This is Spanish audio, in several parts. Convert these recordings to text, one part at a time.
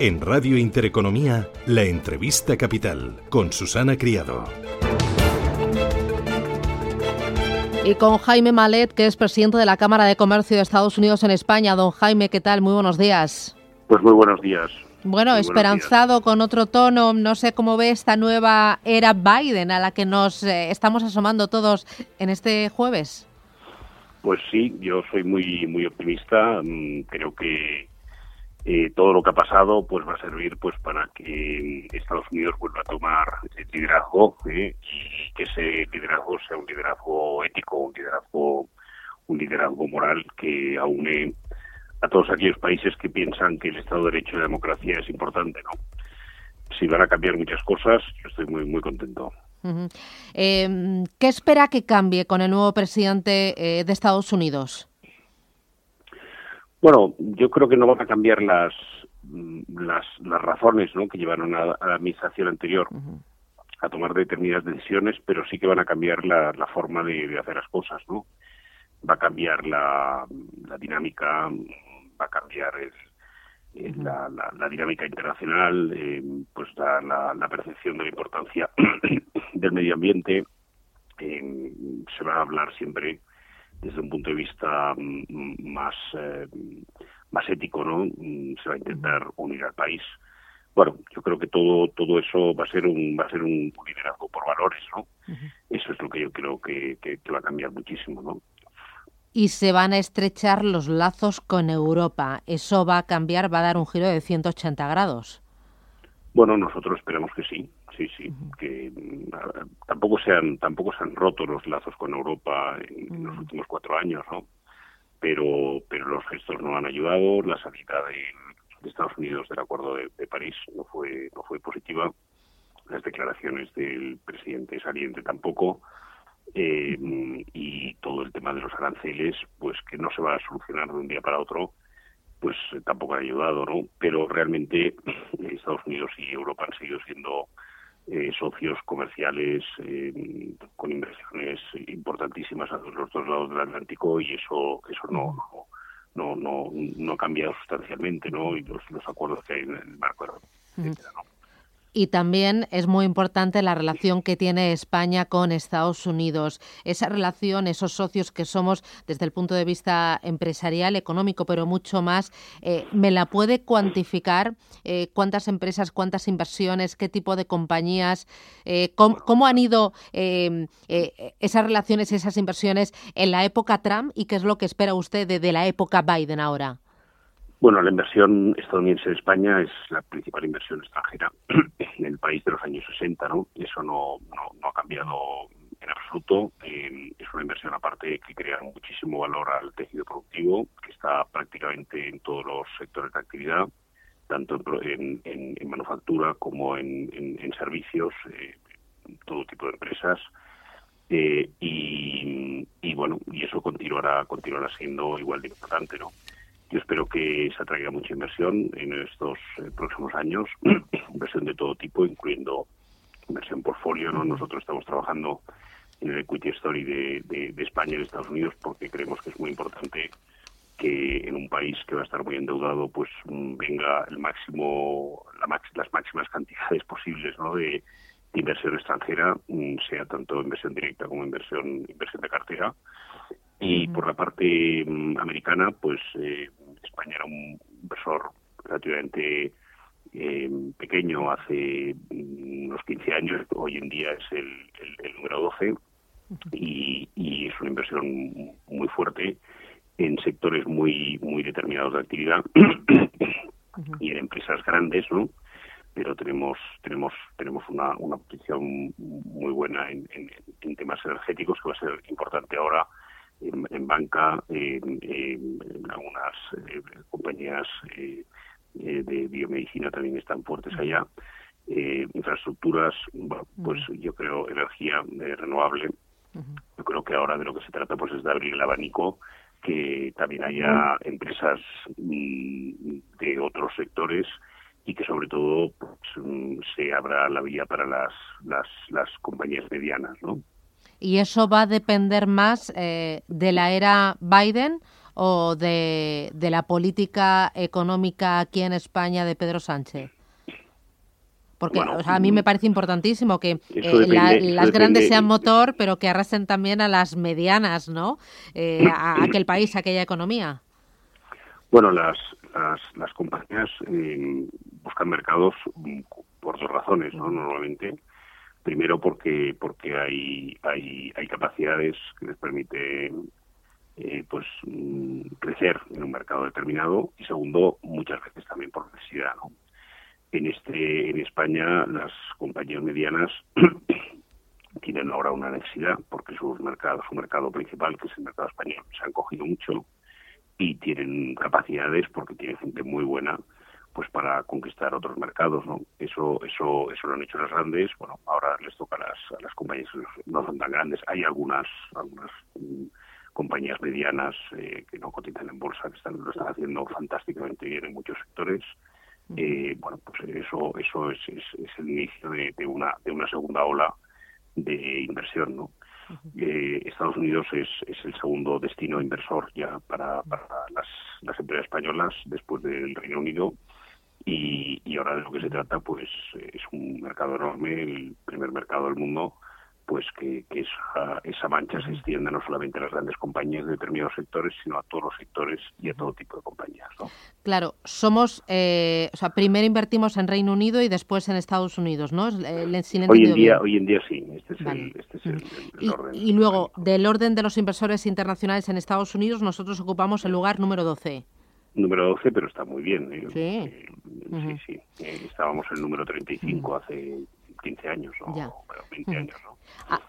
En Radio Intereconomía, la entrevista capital con Susana Criado. Y con Jaime Malet, que es presidente de la Cámara de Comercio de Estados Unidos en España. Don Jaime, ¿qué tal? Muy buenos días. Pues muy buenos días. Bueno, esperanzado con otro tono, no sé cómo ve esta nueva era Biden a la que nos eh, estamos asomando todos en este jueves. Pues sí, yo soy muy muy optimista. Mm, creo que eh, todo lo que ha pasado pues va a servir pues para que Estados Unidos vuelva a tomar liderazgo ¿eh? y que ese liderazgo sea un liderazgo ético, un liderazgo un liderazgo moral que aúne a todos aquellos países que piensan que el Estado de Derecho y la democracia es importante, ¿no? Si van a cambiar muchas cosas, yo estoy muy muy contento. Em, ¿Qué espera que cambie con el nuevo presidente de Estados Unidos? Bueno, yo creo que no van a cambiar las las, las razones ¿no? que llevaron a, la administración anterior a tomar determinadas decisiones, pero sí que van a cambiar la, la forma de, hacer las cosas, ¿no? Va a cambiar la, la dinámica, va a cambiar la, la, dinámica internacional, eh, pues la, la, percepción de la importancia del medio ambiente. Eh, se va a hablar siempre desde un punto de vista mm, más, eh, más ético, ¿no? Mm, se va a intentar unir al país. Bueno, yo creo que todo todo eso va a ser un va a ser un liderazgo por valores, ¿no? Eso es lo que yo creo que, que, va a cambiar muchísimo, ¿no? y se van a estrechar los lazos con Europa. Eso va a cambiar, va a dar un giro de 180 grados. Bueno, nosotros esperamos que sí sí, sí, que tampoco se han tampoco se han roto los lazos con Europa en, los últimos cuatro años, ¿no? Pero pero los gestos no han ayudado, la salida de, Estados Unidos del Acuerdo de, París no fue no fue positiva, las declaraciones del presidente saliente tampoco. Eh, y todo el tema de los aranceles, pues que no se va a solucionar de un día para otro, pues tampoco ha ayudado, ¿no? Pero realmente Estados Unidos y Europa han seguido siendo eh, socios comerciales eh, con inversiones importantísimas a los dos lados del Atlántico y eso eso no no no no, ha cambiado sustancialmente no y los, los acuerdos que hay en el marco de la y también es muy importante la relación que tiene España con Estados Unidos. Esa relación, esos socios que somos desde el punto de vista empresarial, económico, pero mucho más, eh, ¿me la puede cuantificar? Eh, ¿Cuántas empresas, cuántas inversiones, qué tipo de compañías? Eh, cómo, han ido esas relaciones, esas inversiones en la época Trump y qué es lo que espera usted de la época Biden ahora? Bueno, la inversión estadounidense en España es la principal inversión extranjera en el país de los años 60, ¿no? Eso no, ha cambiado en absoluto. Eh, es una inversión aparte que crea muchísimo valor al tejido productivo, que está prácticamente en todos los sectores de actividad, tanto en, en, manufactura como en, servicios, eh, todo tipo de empresas. Eh, y, y, bueno, y eso continuará, continuará siendo igual de importante, ¿no? Yo espero que se atraiga mucha inversión en estos eh, próximos años, inversión de todo tipo, incluyendo inversión portfolio. ¿no? Nosotros estamos trabajando en el Equity Story de, España y de Estados Unidos porque creemos que es muy importante que en un país que va a estar muy endeudado pues mm, venga el máximo las máximas cantidades posibles ¿no? de, inversión extranjera mm, sea tanto inversión directa como inversión inversión de cartera y por la parte mm, americana, pues eh, España era un inversor relativamente eh, pequeño hace mm, unos 15 años, hoy en día es el, el, número 12 y, y, es una inversión muy fuerte en sectores muy muy determinados de actividad y en empresas grandes, ¿no? Pero tenemos tenemos tenemos una, una posición muy buena en, en temas energéticos que va a ser importante ahora en, banca, en, algunas eh, compañías eh, eh, de biomedicina también están fuertes allá. infraestructuras, pues yo creo energía renovable. Yo creo que ahora de lo que se trata pues es de abrir el abanico, que también haya empresas mm, de otros sectores y que sobre todo pues, mm, se abra la vía para las, las, las compañías medianas, ¿no? Y eso va a depender más eh, de la era Biden o de, de la política económica aquí en España de Pedro Sánchez? Porque a mí me parece importantísimo que eh, las grandes sean motor, pero que arrasen también a las medianas, ¿no? Eh, a, aquel país, a aquella economía. Bueno, las, las, compañías eh, buscan mercados mm, por dos razones, ¿no? Normalmente. Primero porque porque hay hay, hay capacidades que les permiten pues mm, crecer en un mercado determinado y segundo muchas veces también por necesidad, ¿no? En, este, en España las compañías medianas tienen ahora una necesidad porque sus mercados, su mercado principal, que es el mercado español, se han cogido mucho y tienen capacidades porque tienen gente muy buena pues para conquistar otros mercados, ¿no? Eso, eso, eso lo han hecho las grandes. Bueno, ahora les toca a las, a las compañías no son tan grandes. Hay algunas, algunas mm, compañías medianas eh, que no cotizan en bolsa que están lo están haciendo fantásticamente bien en muchos sectores eh, bueno, pues eso eso es, es, el inicio de, una de una segunda ola de inversión, ¿no? Eh, Estados Unidos es, es el segundo destino inversor ya para, para las, las empresas españolas después del Reino Unido y, y ahora de lo que se trata pues es un mercado enorme, el primer mercado del mundo pues que, esa, esa, mancha se extienda no solamente a las grandes compañías de determinados sectores, sino a todos los sectores y a todo tipo de compañías. ¿no? Claro, somos, eh, o sea, primero invertimos en Reino Unido y después en Estados Unidos, ¿no? hoy, en día, hoy en día sí, este es, el, este y, orden. Y luego, del orden de los inversores internacionales en Estados Unidos, nosotros ocupamos el lugar número 12 número 12, pero está muy bien. ¿eh? Sí. sí, sí, estábamos en el número 35 hace 15 años o 20 años. ¿no?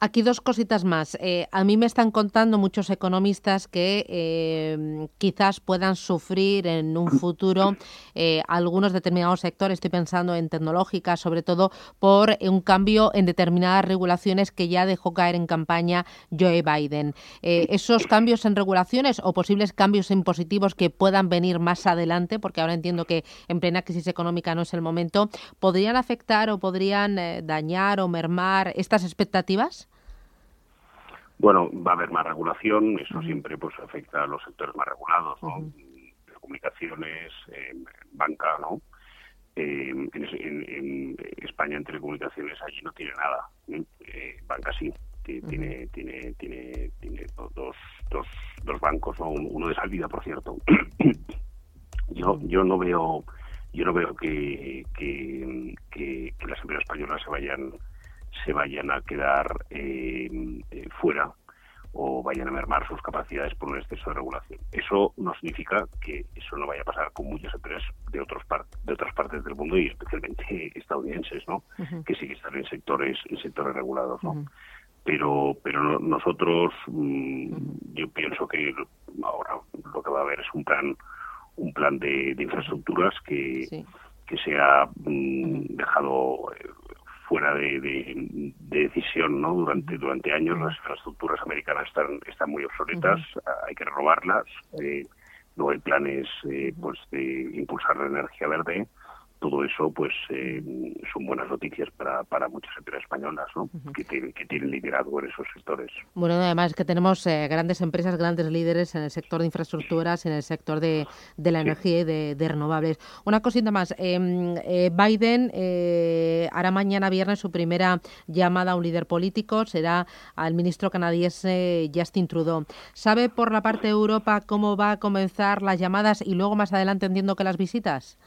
Aquí dos cositas más. Eh, a mí me están contando muchos economistas que eh, quizás puedan sufrir en un futuro eh, algunos determinados sectores, estoy pensando en tecnológica, sobre todo por un cambio en determinadas regulaciones que ya dejó caer en campaña Joe Biden. esos cambios en regulaciones o posibles cambios impositivos que puedan venir más adelante, porque ahora entiendo que en plena crisis económica no es el momento, podrían afectar o podrían dañar o mermar estas expectativas? Bueno, va a haber más regulación, eso siempre pues afecta a los sectores más regulados, ¿no? Telecomunicaciones, banca, ¿no? en, España en telecomunicaciones allí no tiene nada, ¿eh? banca sí, tiene, tiene, tiene, tiene dos, dos, dos bancos, uno de salida, por cierto. yo, yo no veo yo no veo que, que, que, las empresas españolas se vayan se vayan a quedar eh, eh, fuera o vayan a mermar sus capacidades por un exceso de regulación. Eso no significa que eso no vaya a pasar con muchas empresas de otros de otras partes del mundo y especialmente estadounidenses, ¿no? Que sí que están en sectores en sectores regulados, ¿no? Pero pero nosotros mm, yo pienso que ahora lo que va a haber es un plan un plan de, infraestructuras que, que se ha mm, dejado eh, fuera de, decisión no durante durante años las infraestructuras americanas están están muy obsoletas hay que renovarlas eh, no hay planes eh, pues de impulsar la energía verde todo eso pues eh, son buenas noticias para, para muchas empresas españolas ¿no? que, tienen, que tienen liderazgo en esos sectores. Bueno, además que tenemos eh, grandes empresas, grandes líderes en el sector de infraestructuras, en el sector de, de la energía y de, renovables. Una cosita más, em, eh, Biden hará mañana viernes su primera llamada a un líder político, será al ministro canadiense Justin Trudeau. ¿Sabe por la parte de Europa cómo va a comenzar las llamadas y luego más adelante entiendo que las visitas?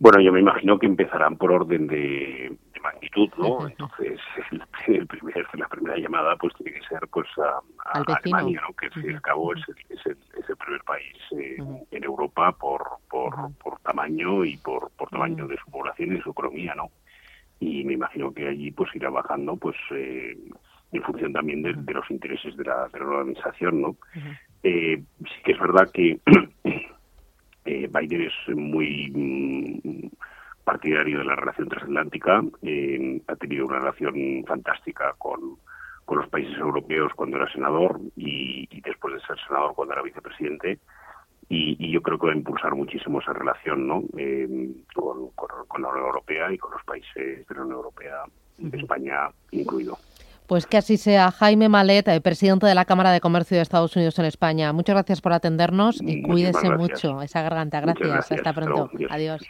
Bueno, yo me imagino que empezarán por orden de, magnitud, ¿no? Entonces, el primer, la primera llamada pues tiene que ser pues a, Alemania, ¿no? Que al fin y al cabo es, el, es, el, primer país eh, en Europa por, por, por tamaño y por, por tamaño de su población y su economía, ¿no? Y me imagino que allí pues irá bajando pues eh, en función también de, los intereses de la, de la administración, ¿no? eh, sí que es verdad que Eh, Biden es muy mm, partidario de la relación transatlántica, eh, ha tenido una relación fantástica con, los países europeos cuando era senador y, después de ser senador cuando era vicepresidente. Y, yo creo que va a impulsar muchísimo esa relación ¿no? Eh, con, la Unión Europea y con los países de la Unión Europea, España incluido. Pues que así sea. Jaime Malet, eh, presidente de la Cámara de Comercio de Estados Unidos en España. Muchas gracias por atendernos y cuídese mucho esa garganta. Gracias. Hasta pronto. Adiós.